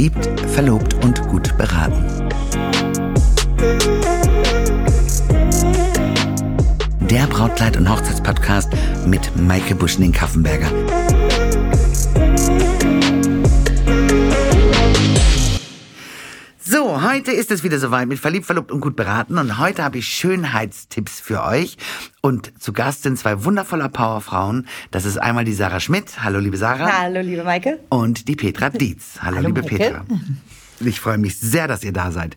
Verliebt, verlobt und gut beraten. Der Brautkleid- und Hochzeitspodcast mit Maike Buschning-Kaffenberger. So, heute ist es wieder soweit mit Verliebt, Verlobt und gut beraten. Und heute habe ich Schönheitstipps für euch. Und zu Gast sind zwei wundervolle Powerfrauen. Das ist einmal die Sarah Schmidt. Hallo, liebe Sarah. Hallo, liebe Maike. Und die Petra Dietz. Hallo, Hallo, liebe Maike. Petra. Ich freue mich sehr, dass ihr da seid.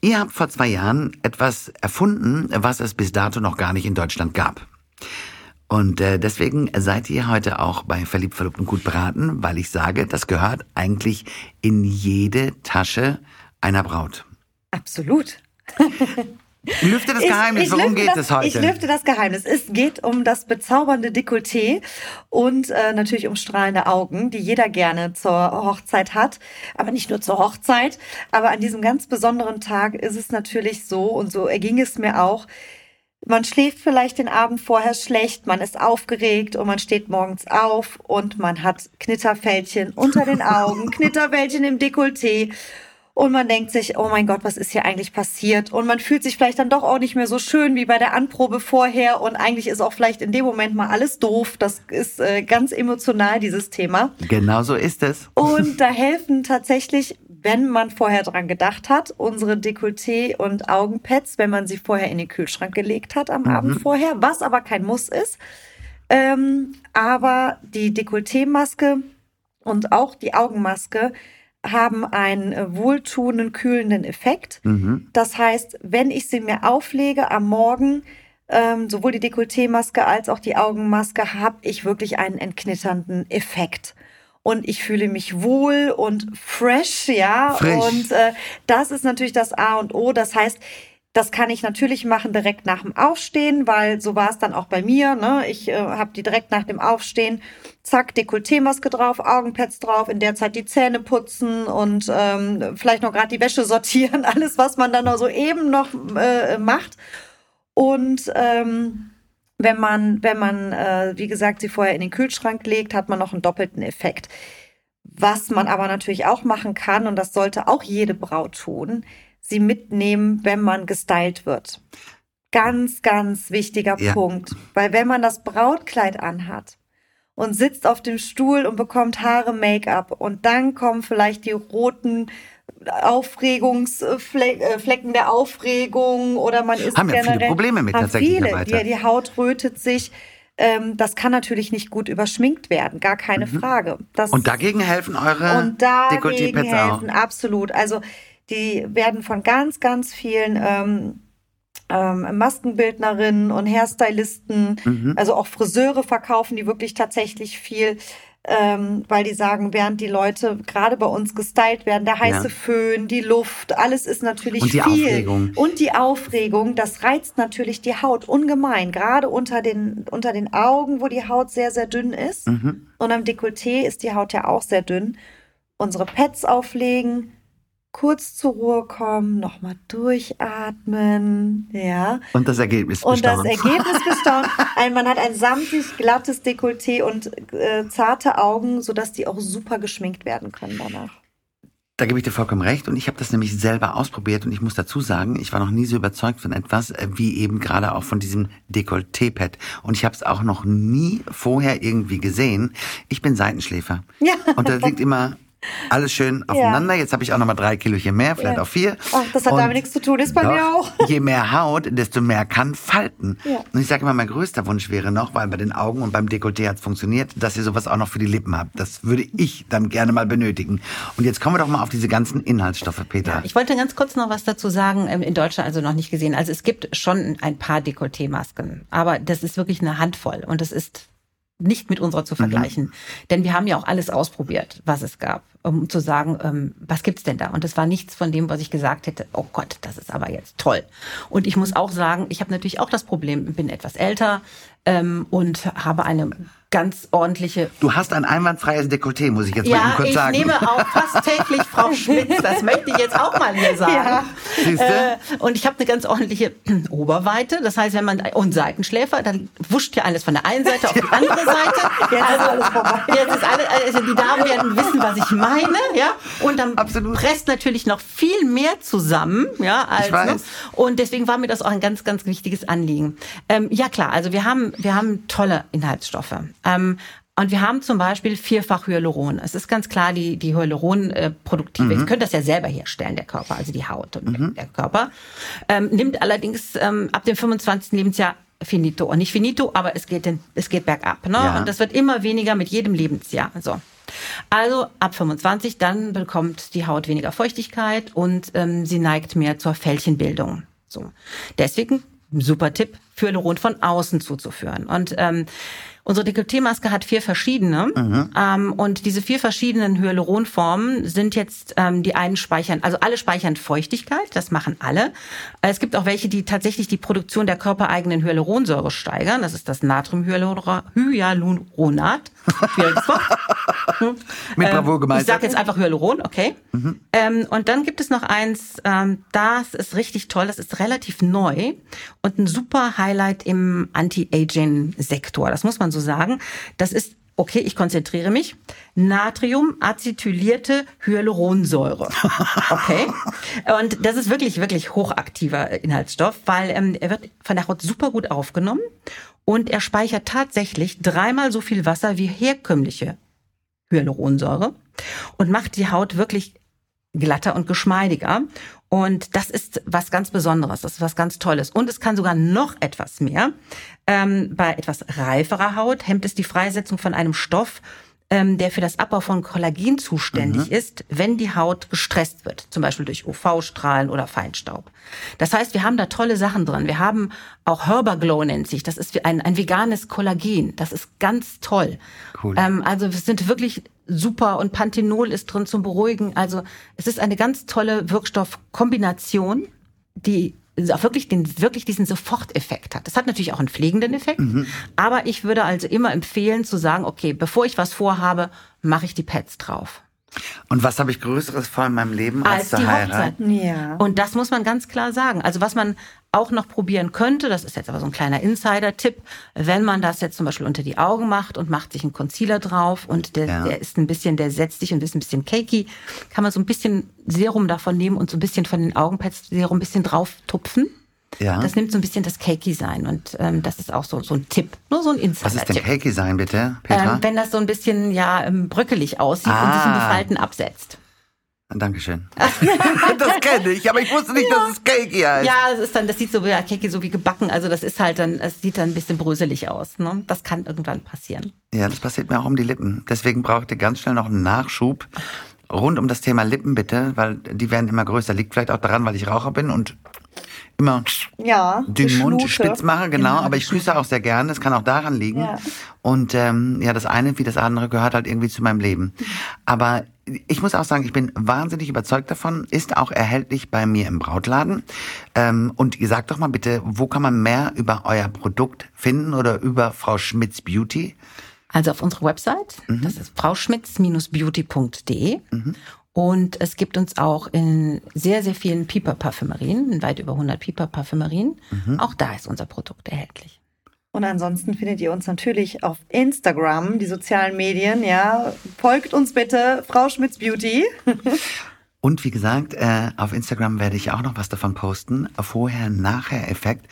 Ihr habt vor zwei Jahren etwas erfunden, was es bis dato noch gar nicht in Deutschland gab. Und äh, deswegen seid ihr heute auch bei Verliebt, Verlobt und gut beraten, weil ich sage, das gehört eigentlich in jede Tasche einer Braut. Absolut. Lüfte das Geheimnis, ich worum lüfte geht das, es heute? Ich lüfte das Geheimnis. Es geht um das bezaubernde Dekolleté und äh, natürlich um strahlende Augen, die jeder gerne zur Hochzeit hat. Aber nicht nur zur Hochzeit. Aber an diesem ganz besonderen Tag ist es natürlich so, und so erging es mir auch, man schläft vielleicht den Abend vorher schlecht, man ist aufgeregt und man steht morgens auf und man hat Knitterfältchen unter den Augen, Knitterfältchen im Dekolleté. Und man denkt sich, oh mein Gott, was ist hier eigentlich passiert? Und man fühlt sich vielleicht dann doch auch nicht mehr so schön wie bei der Anprobe vorher. Und eigentlich ist auch vielleicht in dem Moment mal alles doof. Das ist äh, ganz emotional, dieses Thema. Genau so ist es. Und da helfen tatsächlich, wenn man vorher dran gedacht hat, unsere Dekolleté- und Augenpads, wenn man sie vorher in den Kühlschrank gelegt hat am Abend vorher, was aber kein Muss ist. Ähm, aber die Dekolleté-Maske und auch die Augenmaske haben einen wohltuenden, kühlenden Effekt. Das heißt, wenn ich sie mir auflege am Morgen, ähm, sowohl die Dekolleté-Maske als auch die Augenmaske, habe ich wirklich einen entknitternden Effekt. Und ich fühle mich wohl und fresh, ja. Frisch. Und äh, das ist natürlich das A und O. Das heißt, das kann ich natürlich machen direkt nach dem Aufstehen, weil so war es dann auch bei mir. Ne? Ich äh, habe die direkt nach dem Aufstehen, zack, Dekolleté-Maske drauf, Augenpads drauf, in der Zeit die Zähne putzen und ähm, vielleicht noch gerade die Wäsche sortieren, alles, was man dann noch so eben noch äh, macht. Und ähm, wenn man, wenn man, äh, wie gesagt, sie vorher in den Kühlschrank legt, hat man noch einen doppelten Effekt. Was man aber natürlich auch machen kann, und das sollte auch jede Braut tun, sie mitnehmen, wenn man gestylt wird. Ganz, ganz wichtiger Ja. Punkt. Weil wenn man das Brautkleid anhat und sitzt auf dem Stuhl und bekommt Haare, Make-up und dann kommen vielleicht die roten Aufregungsflecken der Aufregung oder man ist Haben ja viele generell, Probleme mit tatsächlicherweise. viele, die, die Haut rötet sich. Ähm, das kann natürlich nicht gut überschminkt werden, gar keine Frage. Das Mhm. Und dagegen helfen eure und dagegen auch. helfen, absolut. Also die werden von ganz, ganz vielen ähm, ähm, Maskenbildnerinnen und Hairstylisten, Mhm. also auch Friseure verkaufen die wirklich tatsächlich viel, ähm, weil die sagen, während die Leute gerade bei uns gestylt werden, der heiße Ja. Föhn, die Luft, alles ist natürlich Und die viel. Aufregung. Und die Aufregung, das reizt natürlich die Haut ungemein, gerade unter den, unter den Augen, wo die Haut sehr, sehr dünn ist. Mhm. Und am Dekolleté ist die Haut ja auch sehr dünn. Unsere Pads auflegen, kurz zur Ruhe kommen, nochmal durchatmen, ja. Und das Ergebnis Und das bestaunen. Ergebnis gestaunt. Ein, man hat ein samtig glattes Dekolleté und äh, zarte Augen, sodass die auch super geschminkt werden können danach. Da gebe ich dir vollkommen recht und ich habe das nämlich selber ausprobiert und ich muss dazu sagen, ich war noch nie so überzeugt von etwas, äh, wie eben gerade auch von diesem Dekolleté-Pad. Und ich habe es auch noch nie vorher irgendwie gesehen. Ich bin Seitenschläfer. Ja. Und da liegt immer alles schön aufeinander. Jetzt habe ich auch noch mal drei Kilochen mehr, vielleicht Ja. auch vier. Ach, das hat Und damit nichts zu tun, ist bei doch, mir auch. Je mehr Haut, desto mehr kann falten. Ja. Und ich sage immer, mein größter Wunsch wäre noch, weil bei den Augen und beim Dekolleté hat es funktioniert, dass ihr sowas auch noch für die Lippen habt. Das würde ich dann gerne mal benötigen. Und jetzt kommen wir doch mal auf diese ganzen Inhaltsstoffe, Peter. Ich wollte ganz kurz noch was dazu sagen, ähm, in Deutschland also noch nicht gesehen. Also es gibt schon ein paar Dekolleté-Masken, aber das ist wirklich eine Handvoll und das ist nicht mit unserer zu vergleichen. Denn wir haben ja auch alles ausprobiert, was es gab, um zu sagen, ähm, was gibt's denn da? Und es war nichts von dem, was ich gesagt hätte, oh Gott, das ist aber jetzt toll. Und ich muss auch sagen, ich habe natürlich auch das Problem, bin etwas älter ähm, und habe eine ganz ordentliche. Du hast ein einwandfreies Dekolleté, muss ich jetzt mal Ja, eben kurz ich sagen. nehme auch fast täglich Frau Schmitz. Das möchte ich jetzt auch mal hier sagen. Ja. Äh, und ich habe eine ganz ordentliche Oberweite. Das heißt, wenn man und Seitenschläfer, dann wuscht ja alles von der einen Seite auf die andere Seite. Jetzt ist alles vorbei. Jetzt ist alles, also die Damen werden wissen, was ich meine, ja. Und dann Absolut. presst natürlich noch viel mehr zusammen, ja. Als, Ich weiß. Ne? Und deswegen war mir das auch ein ganz, ganz wichtiges Anliegen. Ähm, ja klar, also wir haben, wir haben tolle Inhaltsstoffe. Ähm, und wir haben zum Beispiel vierfach Hyaluron. Es ist ganz klar, die, die Hyaluron-Produktive, Mhm. ihr könnt das ja selber herstellen, der Körper, also die Haut und der Körper, ähm, nimmt allerdings ähm, ab dem 25. Lebensjahr finito. Und nicht finito, aber es geht, den, es geht bergab. Ne? Ja. Und das wird immer weniger mit jedem Lebensjahr. So. Also ab 25, dann bekommt die Haut weniger Feuchtigkeit und ähm, sie neigt mehr zur Fältchenbildung. So. Deswegen super Tipp, Hyaluron von außen zuzuführen. Und ähm, unsere Dekolleté-Maske hat vier verschiedene. Ähm, und diese vier verschiedenen Hyaluronformen sind jetzt, ähm, die einen speichern, also alle speichern Feuchtigkeit, das machen alle. Es gibt auch welche, die tatsächlich die Produktion der körpereigenen Hyaluronsäure steigern. Das ist das Natriumhyaluronat. Mit Bravour Ähm, gemeistert. Ich sage jetzt einfach Hyaluron, okay. Ähm, und dann gibt es noch eins, ähm, das ist richtig toll, das ist relativ neu und ein super Highlight im Anti-Aging-Sektor. Das muss man so sagen. Das ist Okay, ich konzentriere mich. Natriumacetylierte Hyaluronsäure. Okay. Und das ist wirklich, wirklich hochaktiver Inhaltsstoff, weil ähm, er wird von der Haut super gut aufgenommen und er speichert tatsächlich dreimal so viel Wasser wie herkömmliche Hyaluronsäure und macht die Haut wirklich glatter und geschmeidiger. Und das ist was ganz Besonderes, das ist was ganz Tolles. Und es kann sogar noch etwas mehr. Ähm, bei etwas reiferer Haut hemmt es die Freisetzung von einem Stoff, ähm, der für das Abbau von Kollagen zuständig ist, wenn die Haut gestresst wird, zum Beispiel durch UV-Strahlen oder Feinstaub. Das heißt, wir haben da tolle Sachen drin. Wir haben auch Herberglow nennt sich. Das ist ein, ein veganes Kollagen. Das ist ganz toll. Cool. Ähm, also wir sind wirklich super und Panthenol ist drin zum Beruhigen. Also es ist eine ganz tolle Wirkstoffkombination, die wirklich, den, wirklich diesen Soforteffekt hat. Das hat natürlich auch einen pflegenden Effekt, aber ich würde also immer empfehlen zu sagen, okay, bevor ich was vorhabe, mache ich die Pads drauf. Und was habe ich Größeres vor in meinem Leben als, Als die Heirat? Hochzeit. Ja. Und das muss man ganz klar sagen. Also was man auch noch probieren könnte, das ist jetzt aber so ein kleiner Insider-Tipp, wenn man das jetzt zum Beispiel unter die Augen macht und macht sich einen Concealer drauf und der, Ja. der ist ein bisschen, der setzt sich und ist ein bisschen cakey, kann man so ein bisschen Serum davon nehmen und so ein bisschen von den Augenpads Serum ein bisschen drauf tupfen. Ja. Das nimmt so ein bisschen das cakey sein und ähm, das ist auch so, so ein Tipp, nur so ein Was ist denn Insider-Tipp. Cakey sein, bitte, Petra? Ähm, wenn das so ein bisschen ja ähm, bröckelig aussieht und sich in die Ah. Falten absetzt. Dankeschön. das kenne ich, aber ich wusste nicht, dass es Cakey heißt. Ja, das ist dann, das sieht so wie ja, Keki so wie gebacken. Also das ist halt dann, es sieht dann ein bisschen bröselig aus. Ne? Das kann irgendwann passieren. Ja, das passiert mir auch um die Lippen. Deswegen braucht ihr ganz schnell noch einen Nachschub rund um das Thema Lippen, bitte, weil die werden immer größer. Liegt vielleicht auch daran, weil ich Raucher bin und immer Ja, den Mund Geschnute. spitz mache, genau. Aber ich grüße auch sehr gerne. Es kann auch daran liegen. Ja. Und ähm, ja, das eine wie das andere gehört halt irgendwie zu meinem Leben. Aber ich muss auch sagen, ich bin wahnsinnig überzeugt davon. Ist auch erhältlich bei mir im Brautladen. Ähm, und ihr sagt doch mal bitte, wo kann man mehr über euer Produkt finden oder über Frau Schmitz Beauty? Also auf unserer Website, das ist frauschmitz-beauty.de. Und es gibt uns auch in sehr, sehr vielen Piper-Parfümerien, in weit über 100 Piper-Parfümerien. Auch da ist unser Produkt erhältlich. Und ansonsten findet ihr uns natürlich auf Instagram, die sozialen Medien, ja. Folgt uns bitte, Frau Schmitz Beauty. Und wie gesagt, äh, auf Instagram werde ich auch noch was davon posten. Vorher-Nachher-Effekt.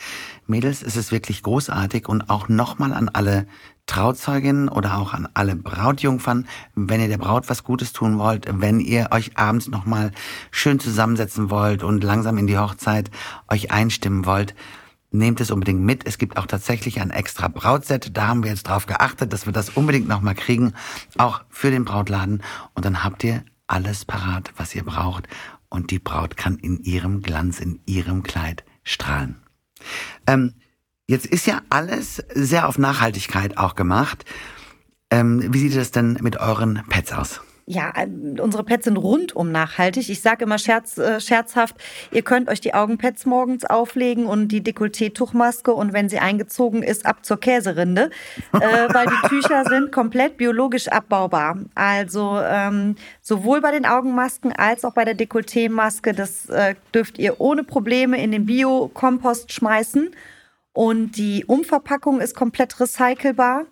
Mädels, es ist wirklich großartig und auch nochmal an alle Trauzeuginnen oder auch an alle Brautjungfern, wenn ihr der Braut was Gutes tun wollt, wenn ihr euch abends nochmal schön zusammensetzen wollt und langsam in die Hochzeit euch einstimmen wollt, nehmt es unbedingt mit. Es gibt auch tatsächlich ein extra Brautset. Da haben wir jetzt drauf geachtet, dass wir das unbedingt nochmal kriegen, auch für den Brautladen. Und dann habt ihr alles parat, was ihr braucht. Und die Braut kann in ihrem Glanz, in ihrem Kleid strahlen. Ähm, jetzt ist ja alles sehr auf Nachhaltigkeit auch gemacht. Ähm, wie sieht es denn mit euren Pets aus? Ja, unsere Pads sind rundum nachhaltig. Ich sage immer scherz, äh, scherzhaft, ihr könnt euch die Augenpads morgens auflegen und die Dekolleté-Tuchmaske und wenn sie eingezogen ist, ab zur Käserinde, äh, weil die Tücher sind komplett biologisch abbaubar. Also ähm, sowohl bei den Augenmasken als auch bei der Dekolleté-Maske, das äh, dürft ihr ohne Probleme in den Bio-Kompost schmeißen. Und die Umverpackung ist komplett recycelbar.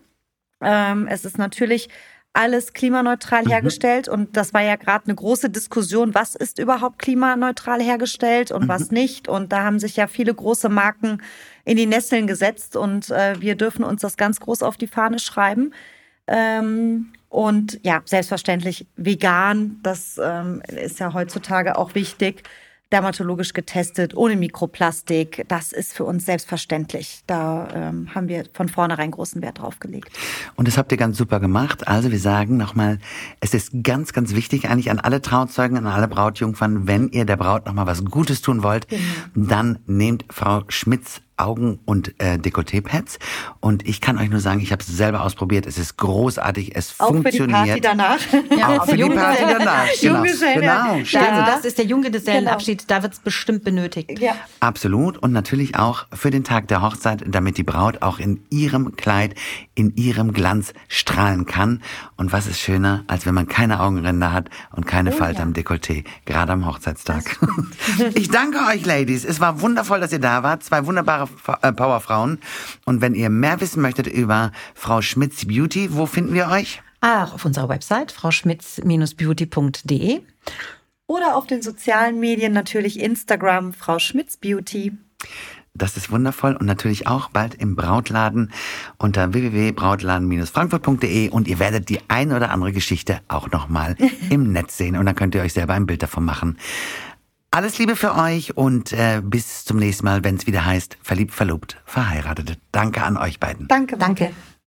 Ähm, es ist natürlich alles klimaneutral mhm. hergestellt und das war ja gerade eine große Diskussion, was ist überhaupt klimaneutral hergestellt und mhm. was nicht. Und da haben sich ja viele große Marken in die Nesseln gesetzt und äh, wir dürfen uns das ganz groß auf die Fahne schreiben. Ähm, und ja, selbstverständlich vegan, das ähm, ist ja heutzutage auch wichtig dermatologisch getestet, ohne Mikroplastik. Das ist für uns selbstverständlich. Da ähm, haben wir von vornherein großen Wert drauf gelegt. Und das habt ihr ganz super gemacht. Also wir sagen nochmal, es ist ganz, ganz wichtig eigentlich an alle Trauzeugen, an alle Brautjungfern, wenn ihr der Braut nochmal was Gutes tun wollt, genau. dann nehmt Frau Schmitz Augen- und äh, Dekolleté-Pads. Und ich kann euch nur sagen, ich habe es selber ausprobiert. Es ist großartig. Es auch funktioniert. Auch für die Party danach. Ja, auch für die Party danach. Genau. genau. Stimmt. Also das ist der Junggesellenabschied. Genau. Da wird es bestimmt benötigt. Ja. Absolut. Und natürlich auch für den Tag der Hochzeit, damit die Braut auch in ihrem Kleid, in ihrem Glanz strahlen kann. Und was ist schöner, als wenn man keine Augenränder hat und keine oh, Falte ja. am Dekolleté, gerade am Hochzeitstag. Ich danke euch, Ladies. Es war wundervoll, dass ihr da wart. Zwei wunderbare Powerfrauen. Und wenn ihr mehr wissen möchtet über Frau Schmitz Beauty, wo finden wir euch? Ach, auf unserer Website, frauschmitz-beauty.de. Oder auf den sozialen Medien natürlich Instagram, Frau Schmitz Beauty. Das ist wundervoll und natürlich auch bald im Brautladen unter www.brautladen-frankfurt.de und ihr werdet die ein oder andere Geschichte auch nochmal im Netz sehen und dann könnt ihr euch selber ein Bild davon machen. Alles Liebe für euch und äh, bis zum nächsten Mal, wenn es wieder heißt, verliebt, verlobt, verheiratet. Danke an euch beiden. Danke. Danke.